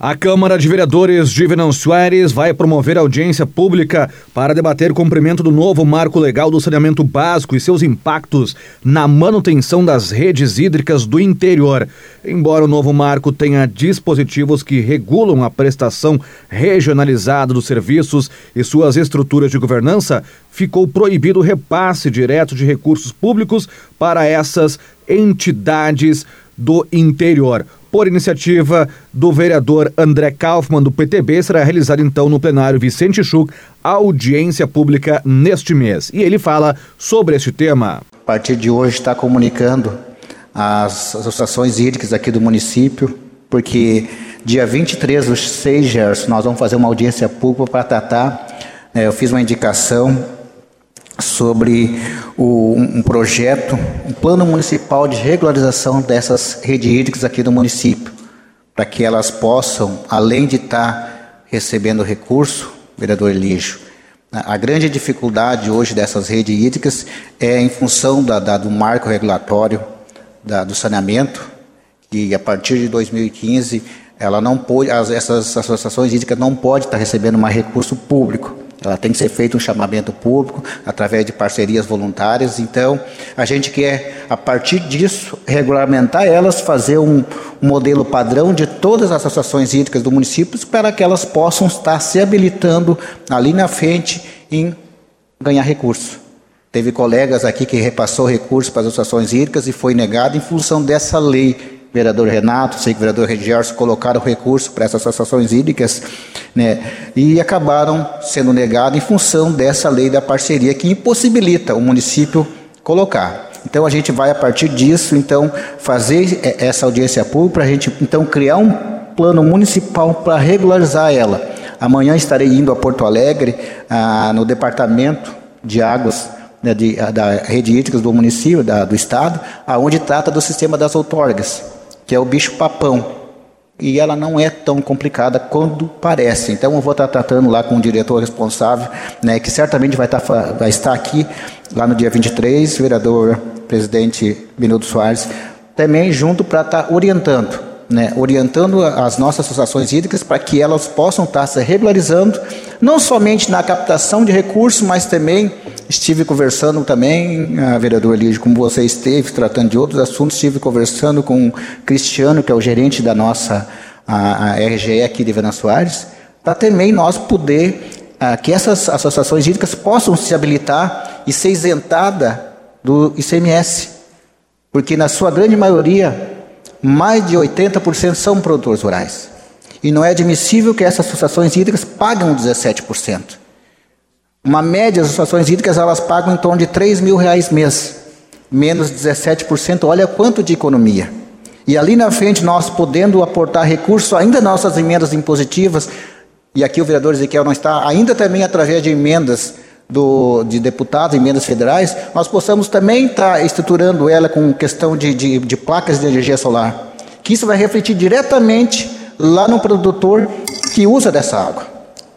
A Câmara de Vereadores de Venâncio Aires vai promover audiência pública para debater o cumprimento do novo marco legal do saneamento básico e seus impactos na manutenção das redes hídricas do interior. Embora o novo marco tenha dispositivos que regulam a prestação regionalizada dos serviços e suas estruturas de governança, ficou proibido o repasse direto de recursos públicos para essas entidades do interior. Por iniciativa do vereador André Kaufmann, do PTB, será realizada então no plenário Vicente Schuch audiência pública neste mês. E ele fala sobre este tema. A partir de hoje está comunicando as associações hídricas aqui do município, porque dia 23 do 6, Gerson, nós vamos fazer uma audiência pública para tratar. É, eu fiz uma indicação sobre o, um projeto, um plano municipal de regularização dessas redes hídricas aqui do município, para que elas possam, além de estar recebendo recurso, vereador Elígio, a grande dificuldade hoje dessas redes hídricas é em função da, da do marco regulatório da, do saneamento, que a partir de 2015 ela não pode, as, essas associações hídricas não podem estar recebendo mais recurso público. Ela tem que ser feito um chamamento público através de parcerias voluntárias. Então, a gente quer, a partir disso, regulamentar elas, fazer um, modelo padrão de todas as associações hídricas do município para que elas possam estar se habilitando ali na frente em ganhar recurso. Teve colegas aqui que repassou recursos para as associações hídricas e foi negado em função dessa lei vereador Renato, sei que o vereador Regiarso colocaram recurso para essas associações hídricas, né, e acabaram sendo negados em função dessa lei da parceria que impossibilita o município colocar. Então a gente vai a partir disso, então fazer essa audiência pública para a gente então criar um plano municipal para regularizar ela. Amanhã estarei indo a Porto Alegre, ah, no departamento de águas né, de, da rede hídrica do município, da, do estado, aonde trata do sistema das outorgas que é o bicho papão. E ela não é tão complicada quanto parece. Então eu vou estar tratando lá com o diretor responsável, né, que certamente vai estar, vai estar aqui lá no dia 23, vereador presidente Minuto Soares, também junto para estar orientando né, orientando as nossas associações hídricas para que elas possam estar se regularizando, não somente na captação de recursos, mas também estive conversando também, a vereador Lídio, como você esteve, tratando de outros assuntos, estive conversando com o Cristiano, que é o gerente da nossa a, a RGE aqui de Venâncio Soares, para também nós poder, a, que essas associações hídricas possam se habilitar e ser isentada do ICMS, porque na sua grande maioria mais de 80% são produtores rurais. E não é admissível que essas associações hídricas paguem 17%. Uma média das associações hídricas elas pagam em torno de 3 mil reais mês, menos 17%, olha quanto de economia. E ali na frente, nós podendo aportar recursos, ainda nossas emendas impositivas, e aqui o vereador Ezequiel não está, ainda também através de emendas do, de deputados, emendas federais, nós possamos também estar tá estruturando ela com questão de, de, de placas de energia solar. Que isso vai refletir diretamente lá no produtor que usa dessa água.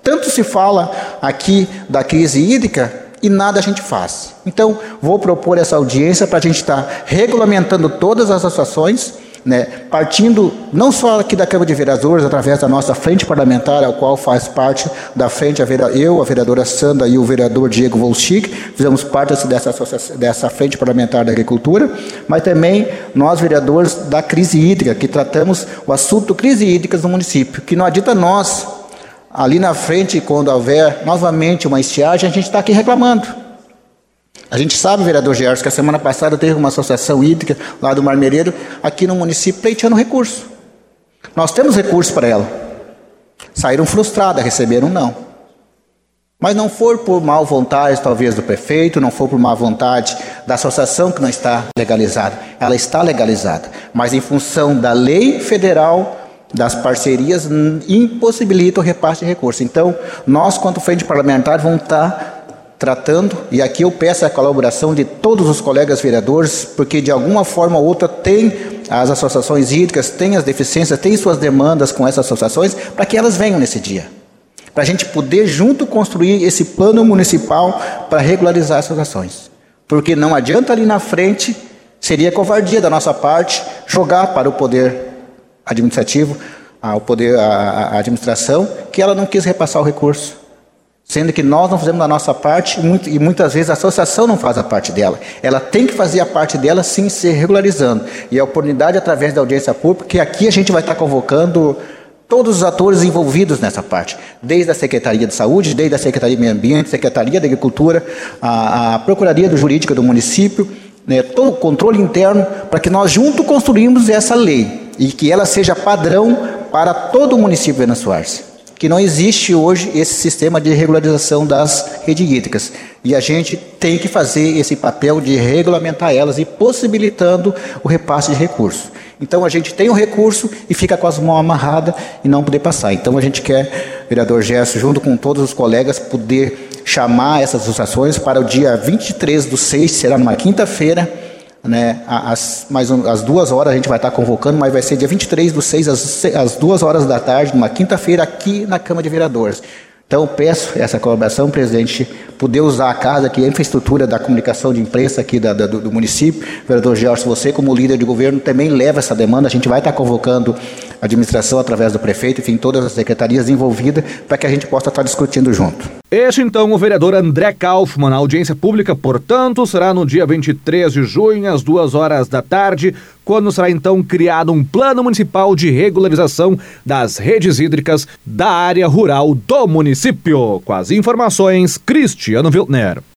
Tanto se fala aqui da crise hídrica e nada a gente faz. Então, vou propor essa audiência para a gente estar tá regulamentando todas as associações né, partindo não só aqui da Câmara de Vereadores, através da nossa frente parlamentar, ao qual faz parte da frente a eu, a vereadora Sandra e o vereador Diego Volchik, fizemos parte dessa, dessa frente parlamentar da agricultura, mas também nós, vereadores da crise hídrica, que tratamos o assunto crise hídrica no município, que não adianta nós, ali na frente, quando houver novamente uma estiagem, a gente está aqui reclamando. A gente sabe, vereador Gerson, que a semana passada teve uma associação hídrica lá do Marmereiro, aqui no município, pleiteando recurso. Nós temos recursos para ela. Saíram frustradas, receberam não. Mas não for por má vontade, talvez, do prefeito, não for por má vontade da associação que não está legalizada. Ela está legalizada. Mas em função da lei federal, das parcerias, impossibilita o repasse de recursos. Então, nós, quanto frente parlamentar, vamos estar tratando, e aqui eu peço a colaboração de todos os colegas vereadores, porque de alguma forma ou outra tem as associações hídricas, tem as deficiências, tem suas demandas com essas associações, para que elas venham nesse dia. Para a gente poder junto construir esse plano municipal para regularizar essas ações. Porque não adianta ali na frente, seria covardia da nossa parte, jogar para o poder administrativo ao poder, à administração, que ela não quis repassar o recurso. Sendo que nós não fazemos a nossa parte e muitas vezes a associação não faz a parte dela. Ela tem que fazer a parte dela sim se regularizando. E a oportunidade através da audiência pública, que aqui a gente vai estar convocando todos os atores envolvidos nessa parte, desde a Secretaria de Saúde, desde a Secretaria de Meio Ambiente, Secretaria da Agricultura, a, a Procuradoria do Jurídica do município, né, todo o controle interno, para que nós juntos construímos essa lei e que ela seja padrão para todo o município de Venâncio que não existe hoje esse sistema de regularização das redes hídricas. E a gente tem que fazer esse papel de regulamentar elas e possibilitando o repasse de recursos. Então a gente tem o recurso e fica com as mãos amarradas e não poder passar. Então a gente quer, vereador Gerson, junto com todos os colegas, poder chamar essas associações para o dia 23 do 6, será numa quinta-feira, né, às, mais um, às duas horas a gente vai estar convocando, mas vai ser dia 23 do 6, às, duas horas da tarde, numa quinta-feira, aqui na Câmara de Vereadores. Então, peço essa colaboração, presidente, poder usar a casa, é a infraestrutura da comunicação de imprensa aqui da, da, do, do, município. Vereador Jorge, você, como líder de governo, também leva essa demanda. A gente vai estar convocando administração através do prefeito, enfim, todas as secretarias envolvidas, para que a gente possa estar discutindo junto. Este então o vereador André Kaufmann. A audiência pública, portanto, será no dia 23 de junho, às duas horas da tarde, quando será então criado um plano municipal de regularização das redes hídricas da área rural do município. Com as informações, Cristiano Wiltner.